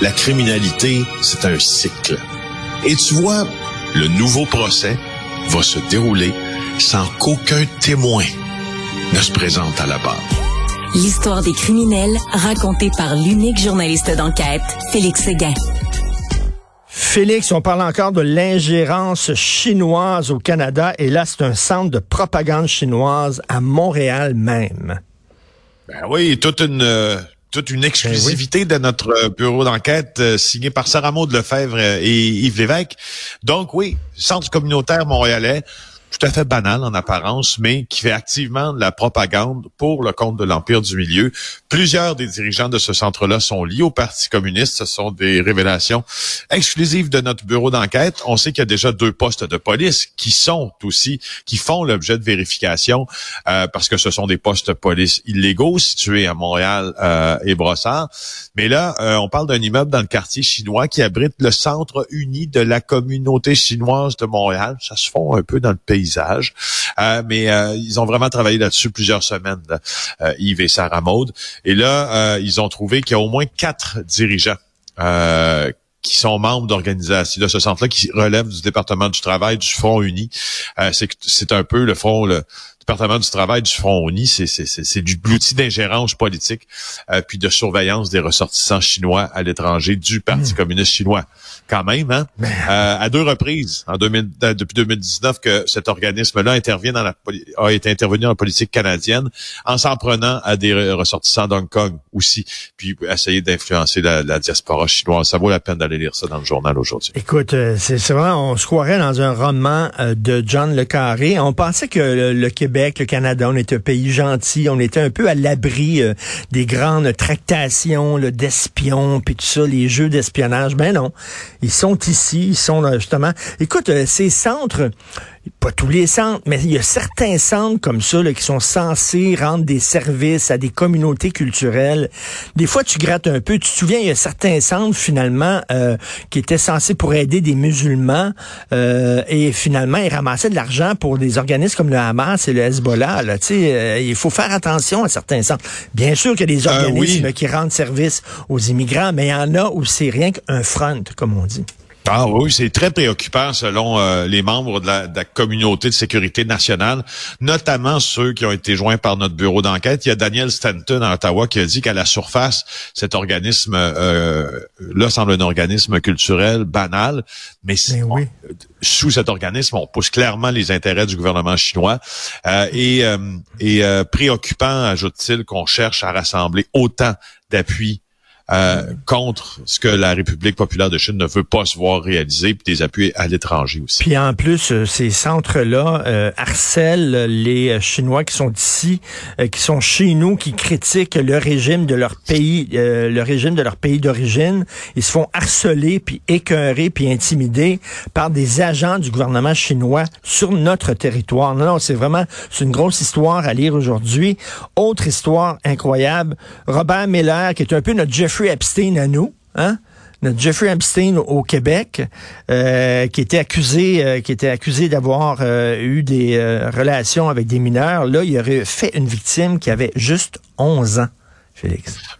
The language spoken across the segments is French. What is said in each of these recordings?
la criminalité, c'est un cycle. Et tu vois, le nouveau procès va se dérouler sans qu'aucun témoin ne se présente à la barre. L'histoire des criminels racontée par l'unique journaliste d'enquête, Félix Séguin. Félix, on parle encore de l'ingérence chinoise au Canada et là, c'est un centre de propagande chinoise à Montréal même. Ben oui, toute une euh, toute une exclusivité de notre bureau d'enquête euh, signé par Sarah Maud Lefebvre et Yves Lévesque. Donc oui, centre communautaire montréalais tout à fait banal en apparence, mais qui fait activement de la propagande pour le compte de l'Empire du Milieu. Plusieurs des dirigeants de ce centre-là sont liés au Parti communiste. Ce sont des révélations exclusives de notre bureau d'enquête. On sait qu'il y a déjà deux postes de police qui sont aussi, qui font l'objet de vérification euh, parce que ce sont des postes de police illégaux situés à Montréal euh, et Brossard. Mais là, euh, on parle d'un immeuble dans le quartier chinois qui abrite le Centre uni de la communauté chinoise de Montréal. Ça se fond un peu dans le pays euh, mais euh, ils ont vraiment travaillé là-dessus plusieurs semaines, euh, Yves et Sarah Maud. Et là, ils ont trouvé qu'il y a au moins quatre dirigeants qui sont membres d'organisations de ce centre-là qui relèvent du département du travail du Front uni. c'est un peu le front le département du travail du Front uni, c'est du l'outil d'ingérence politique puis de surveillance des ressortissants chinois à l'étranger du Parti hmm. communiste chinois quand même, hein? Euh, à deux reprises, en 2000, euh, depuis 2019, que cet organisme-là intervient dans la a été intervenu dans la politique canadienne en s'en prenant à des ressortissants d'Hong Kong aussi, puis essayer d'influencer la, diaspora chinoise. Ça vaut la peine d'aller lire ça dans le journal aujourd'hui. Écoute, euh, c'est vraiment, on se croirait dans un roman de John Le Carré. On pensait que le, Québec, le Canada, on était un pays gentil, on était un peu à l'abri des grandes tractations d'espions, puis tout ça, les jeux d'espionnage. Ben non. Ils sont ici, ils sont justement. Écoute, euh, ces centres, pas tous les centres, mais il y a certains centres comme ça qui sont censés rendre des services à des communautés culturelles. Des fois, tu grattes un peu. Tu te souviens, il y a certains centres finalement euh, qui étaient censés pour aider des musulmans euh, et finalement ils ramassaient de l'argent pour des organismes comme le Hamas et le Hezbollah. Là, il faut faire attention à certains centres. Bien sûr qu'il y a des organismes qui rendent service aux immigrants, mais il y en a où c'est rien qu'un front, comme on dit. Ah oui, c'est très préoccupant selon euh, les membres de la, communauté de sécurité nationale, notamment ceux qui ont été joints par notre bureau d'enquête. Il y a Daniel Stanton à Ottawa qui a dit qu'à la surface, cet organisme euh, là semble un organisme culturel banal, mais, oui. sous cet organisme, on pousse clairement les intérêts du gouvernement chinois euh, et, et préoccupant, ajoute-t-il, qu'on cherche à rassembler autant d'appui euh, contre ce que la République populaire de Chine ne veut pas se voir réaliser, puis des appuis à l'étranger aussi. Puis en plus, euh, ces centres-là euh, harcèlent les Chinois qui sont ici, qui sont chez nous, qui critiquent le régime de leur pays, le régime de leur pays d'origine. Ils se font harceler, puis écœurer, puis intimider par des agents du gouvernement chinois sur notre territoire. Non, non, c'est vraiment, c'est une grosse histoire à lire aujourd'hui. Autre histoire incroyable, Robert Miller, qui est un peu notre Jeffrey Jeffrey Epstein à nous, hein? notre Jeffrey Epstein au Québec, euh, qui était accusé, euh, qui était accusé d'avoir euh, eu des relations avec des mineurs. Là, il aurait fait une victime qui avait juste 11 ans.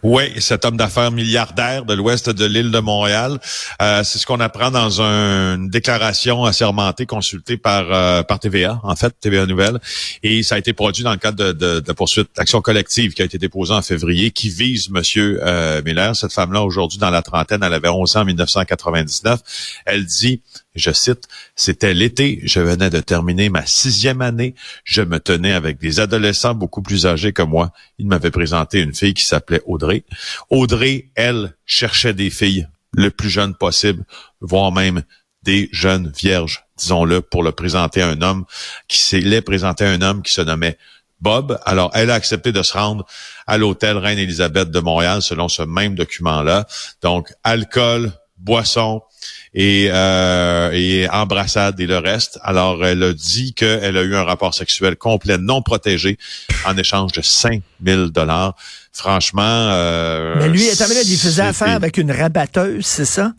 Oui, cet homme d'affaires milliardaire de l'ouest de l'île de Montréal, euh, c'est ce qu'on apprend dans une déclaration assermentée consultée par euh, par TVA, en fait, TVA Nouvelle, et ça a été produit dans le cadre de, de, de poursuite d'action collective qui a été déposée en février, qui vise Monsieur euh, Miller. Cette femme-là, aujourd'hui dans la trentaine, elle avait 11 ans en 1999. Elle dit je cite, C'était l'été, je venais de terminer ma sixième année, je me tenais avec des adolescents beaucoup plus âgés que moi. Il m'avait présenté une fille qui s'appelait Audrey. Audrey, elle, cherchait des filles le plus jeunes possible, voire même des jeunes vierges, disons-le, pour le présenter à un homme qui s'est présenté à un homme qui se nommait Bob. Alors, elle a accepté de se rendre à l'hôtel Reine-Élisabeth de Montréal selon ce même document-là. Donc, alcool, boisson, et, euh, et embrassade et le reste. Alors, elle a dit qu'elle a eu un rapport sexuel complet non protégé en échange de 5000 dollars. Franchement... Euh, Mais lui, il faisait affaire avec une rabatteuse, c'est ça?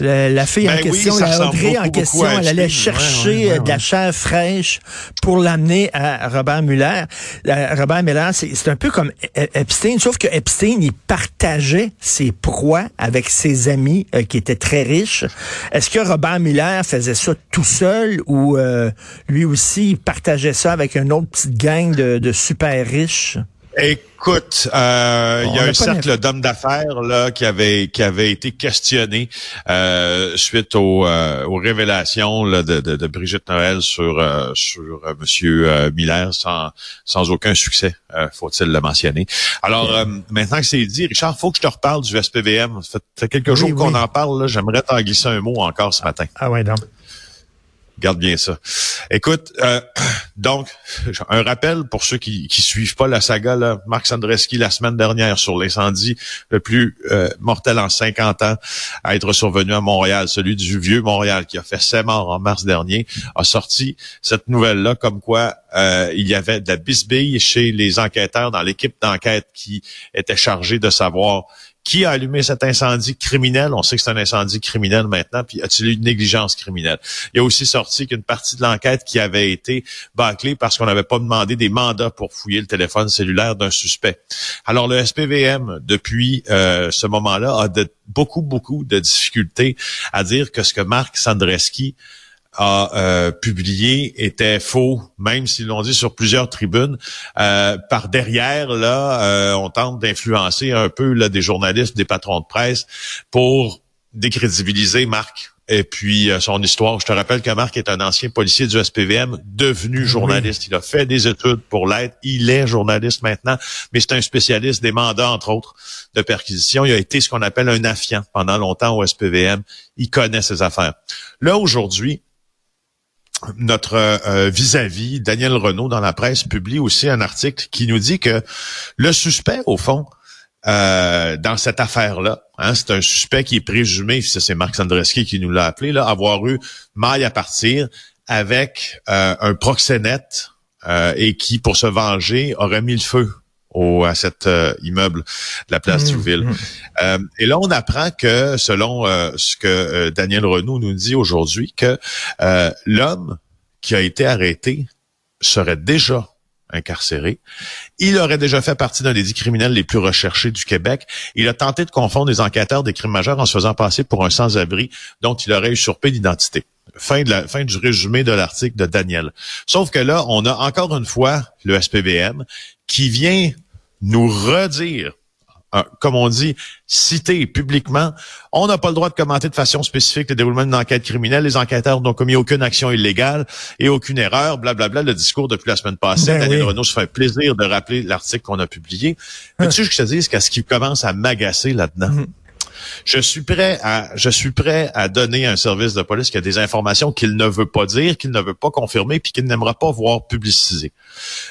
La fille en ben question, la Audrey en question, elle allait chercher de la chair fraîche pour l'amener à Robert Muller. Robert Muller, c'est un peu comme e-, Epstein, sauf que Epstein, il partageait ses proies avec ses amis euh, qui étaient très riches. Est-ce que Robert Muller faisait ça tout seul ou euh, lui aussi il partageait ça avec une autre petite gang de, de super riches? Écoute, euh, il y a un cercle d'hommes d'affaires là qui avait qui avait été questionné euh, suite euh, aux, révélations là, de, de, Brigitte Noël sur euh, sur Monsieur Miller sans sans aucun succès, faut-il le mentionner. Alors maintenant que c'est dit, Richard, faut que je te reparle du SPVM. Ça fait quelques jours qu'on en parle. J'aimerais t'en glisser un mot encore ce matin. Ah ouais, donc. Garde bien ça. Écoute, euh, donc, un rappel pour ceux qui qui suivent pas la saga, là, Marc Sandreski, la semaine dernière, sur l'incendie le plus euh, mortel en 50 ans à être survenu à Montréal, celui du vieux Montréal, qui a fait ses morts en mars dernier, a sorti cette nouvelle-là, comme quoi euh, il y avait de la bisbille chez les enquêteurs dans l'équipe d'enquête qui était chargée de savoir qui a allumé cet incendie criminel? On sait que c'est un incendie criminel maintenant, puis a-t-il eu une négligence criminelle? Il y a aussi sorti qu'une partie de l'enquête qui avait été bâclée parce qu'on n'avait pas demandé des mandats pour fouiller le téléphone cellulaire d'un suspect. Alors le SPVM, depuis euh, ce moment-là, a beaucoup, beaucoup de difficultés à dire que ce que Marc Sandreski a euh, publié était faux, même s'ils l'ont dit sur plusieurs tribunes. Euh, par derrière, là, euh, on tente d'influencer un peu là, des journalistes, des patrons de presse pour décrédibiliser Marc et puis son histoire. Je te rappelle que Marc est un ancien policier du SPVM, devenu journaliste. Il a fait des études pour l'être. Il est journaliste maintenant, mais c'est un spécialiste des mandats, entre autres, de perquisition. Il a été ce qu'on appelle un affiant pendant longtemps au SPVM. Il connaît ses affaires. Là, aujourd'hui, notre euh, vis-à-vis, Daniel Renault, dans la presse, publie aussi un article qui nous dit que le suspect, au fond, euh, dans cette affaire-là, hein, c'est un suspect qui est présumé, c'est Marc Sandreski qui nous l'a appelé, là, avoir eu maille à partir avec euh, un proxénète et qui, pour se venger, aurait mis le feu au, à cet euh, immeuble de la place mmh, Thiouville. Mmh. Euh, et là, on apprend que, selon euh, ce que Daniel Renaud nous dit aujourd'hui, que l'homme qui a été arrêté serait déjà incarcéré. Il aurait déjà fait partie d'un des dix criminels les plus recherchés du Québec. Il a tenté de confondre les enquêteurs des crimes majeurs en se faisant passer pour un sans-abri dont il aurait usurpé l'identité. Fin, de la, fin du résumé de l'article de Daniel. Sauf que là, on a encore une fois le SPVM qui vient nous redire comme on dit, citer publiquement, on n'a pas le droit de commenter de façon spécifique le déroulement d'une enquête criminelle. Les enquêteurs n'ont commis aucune action illégale et aucune erreur, blablabla, le discours depuis la semaine passée. Ben Daniel Renault se fait plaisir de rappeler l'article qu'on a publié. Mais tu sais, je te dis qu'à ce qui commence à m'agacer là-dedans, mm-hmm. Je suis prêt à, prêt à donner un service de police qui a des informations qu'il ne veut pas dire, qu'il ne veut pas confirmer, puis qu'il n'aimera pas voir publiciser.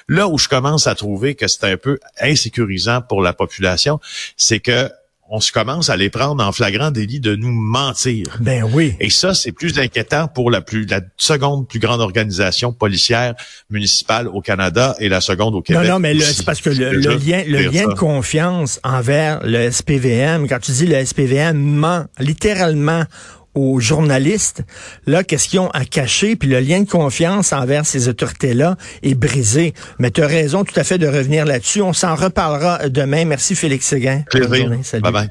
Là où je commence à trouver que c'est un peu insécurisant pour la population, c'est que on se commence à les prendre en flagrant délit de nous mentir. Ben oui. Et ça, c'est plus inquiétant pour la plus la seconde plus grande organisation policière municipale au Canada et la seconde au Québec. Non, non, mais c'est parce que le, lien, le lien de confiance envers le SPVM, quand tu dis le SPVM ment littéralement aux journalistes, là, qu'est-ce qu'ils ont à cacher, puis le lien de confiance envers ces autorités-là est brisé. Mais tu as raison tout à fait de revenir là-dessus. On s'en reparlera demain. Merci Félix Séguin. Plaisir. Bye bye.